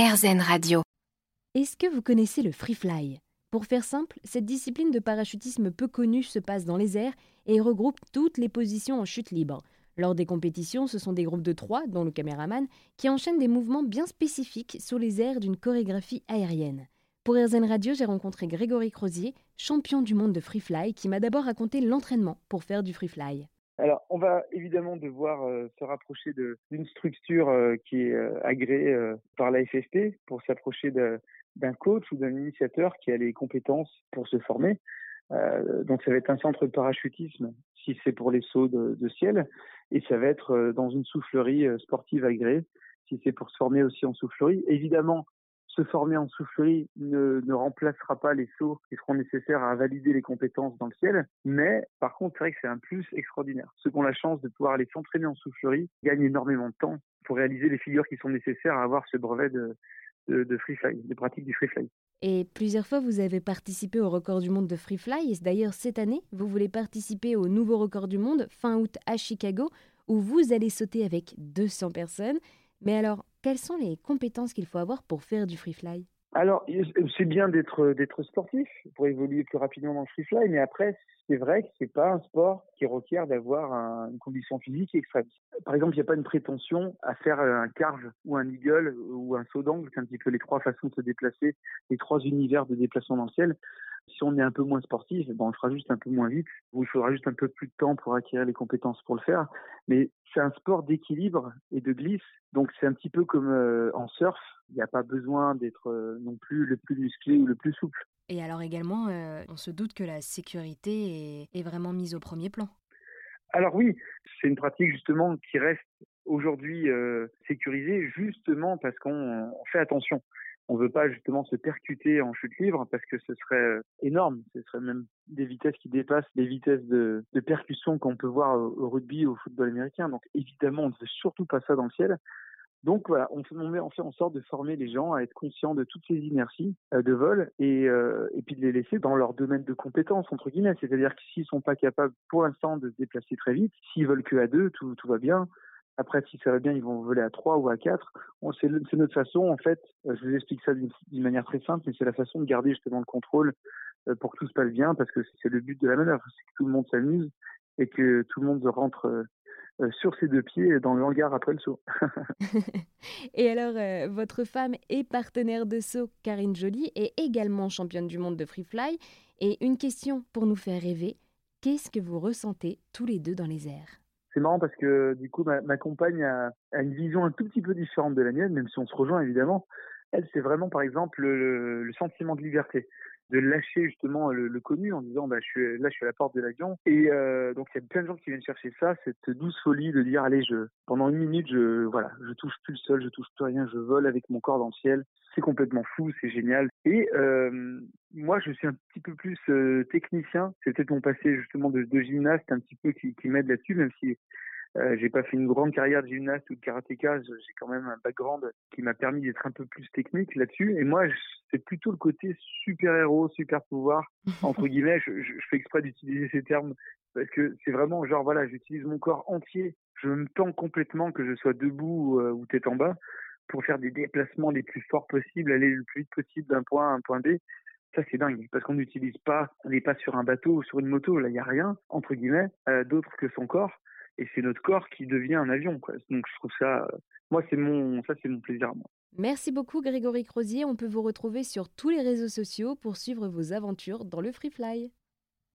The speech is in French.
RZN Radio. Est-ce que vous connaissez le free fly? Pour faire simple, cette discipline de parachutisme peu connue se passe dans les airs et regroupe toutes les positions en chute libre. Lors des compétitions, ce sont des groupes de trois, dont le caméraman, qui enchaînent des mouvements bien spécifiques sous les airs d'une chorégraphie aérienne. Pour RZN Radio, j'ai rencontré Grégory Crozier, champion du monde de free fly, qui m'a d'abord raconté l'entraînement pour faire du free fly. Alors, on va évidemment devoir euh, se rapprocher d'une structure euh, qui est euh, agréée par la FFP pour s'approcher d'un coach ou d'un initiateur qui a les compétences pour se former. donc, ça va être un centre de parachutisme si c'est pour les sauts de, de, ciel, et ça va être dans une soufflerie sportive agréée si c'est pour se former aussi en soufflerie. Évidemment, se former en soufflerie ne, remplacera pas les sauts qui seront nécessaires à valider les compétences dans le ciel, mais par contre, c'est vrai que c'est un plus extraordinaire. Ceux qui ont la chance de pouvoir aller s'entraîner en soufflerie gagnent énormément de temps pour réaliser les figures qui sont nécessaires à avoir ce brevet de, de, de free fly, de pratique du free fly. Et plusieurs fois, vous avez participé au record du monde de free fly. Et d'ailleurs, cette année, vous voulez participer au nouveau record du monde fin août à Chicago, où vous allez sauter avec 200 personnes. Mais alors, quelles sont les compétences qu'il faut avoir pour faire du free fly? Alors, c'est bien d'être d'être sportif pour évoluer plus rapidement dans le free fly, mais après, c'est vrai que c'est pas un sport qui requiert d'avoir une condition physique extrême. Par exemple, il n'y a pas une prétention à faire un carve ou un eagle ou un saut d'angle, c'est un petit peu les trois façons de se déplacer, les trois univers de déplacement dans le ciel. Si on est un peu moins sportif, bon, on le fera juste un peu moins vite, ou il faudra juste un peu plus de temps pour acquérir les compétences pour le faire. Mais c'est un sport d'équilibre et de glisse, donc c'est un petit peu comme euh, en surf. Il n'y a pas besoin d'être euh, non plus le plus musclé ou le plus souple. Et alors également, euh, on se doute que la sécurité est, est vraiment mise au premier plan. Alors oui, c'est une pratique justement qui reste aujourd'hui sécurisée justement parce qu'on fait attention on veut pas justement se percuter en chute libre parce que ce serait euh, énorme. Ce serait même des vitesses qui dépassent les vitesses de, percussion qu'on peut voir au, rugby ou au football américain. Donc évidemment, on ne veut surtout pas ça dans le ciel. Donc voilà, on, on, fait en sorte de former les gens à être conscients de toutes ces inerties euh, de vol et, euh, et puis de les laisser dans leur domaine de compétences entre guillemets. C'est-à-dire que s'ils sont pas capables pour l'instant de se déplacer très vite, s'ils veulent que à deux, tout va bien. Après, si ça va bien, ils vont voler à 3 ou à 4. C'est notre façon, en fait, euh, je vous explique ça d'une manière très simple, mais c'est la façon de garder justement le contrôle euh, pour que tout se passe bien, parce que c'est le but de la manœuvre, c'est que tout le monde s'amuse et que tout le monde rentre euh, sur ses deux pieds dans le hangar après le saut. et alors, votre femme est partenaire de saut, Karine Joly, est également championne du monde de free fly. Et une question pour nous faire rêver, qu'est-ce que vous ressentez tous les deux dans les airs? C'est marrant parce que du coup, ma, compagne a, une vision un tout petit peu différente de la mienne, même si on se rejoint évidemment. Elle, c'est vraiment par exemple le, sentiment de liberté de lâcher justement le, connu en disant bah je suis là je suis à la porte de l'avion. Et euh, donc il y a plein de gens qui viennent chercher ça cette douce folie de dire allez je pendant une minute je voilà je touche plus le sol je touche plus rien je vole avec mon corps dans le ciel. C'est complètement fou c'est génial. Et euh, moi je suis un petit peu plus euh, technicien. C'est peut-être mon passé justement de, de gymnaste un petit peu qui, qui m'aide là-dessus même si euh, j'ai pas fait une grande carrière de gymnaste ou de karatéka, j'ai quand même un background qui m'a permis d'être un peu plus technique là-dessus. Et moi, c'est plutôt le côté super-héros, super-pouvoir, entre guillemets. Je, je, fais exprès d'utiliser ces termes parce que c'est vraiment genre, voilà, j'utilise mon corps entier. Je me tends complètement, que je sois debout ou, euh, tête en bas, pour faire des déplacements les plus forts possibles, aller le plus vite possible d'un point à un point B. Ça, c'est dingue, parce qu'on n'utilise pas, on n'est pas sur un bateau ou sur une moto, là, il n'y a rien, entre guillemets, euh, d'autre que son corps et c'est notre corps qui devient un avion. Donc je trouve ça, moi c'est mon, ça c'est mon plaisir. Moi. Merci beaucoup Grégory Crozier. On peut vous retrouver sur tous les réseaux sociaux pour suivre vos aventures dans le free fly.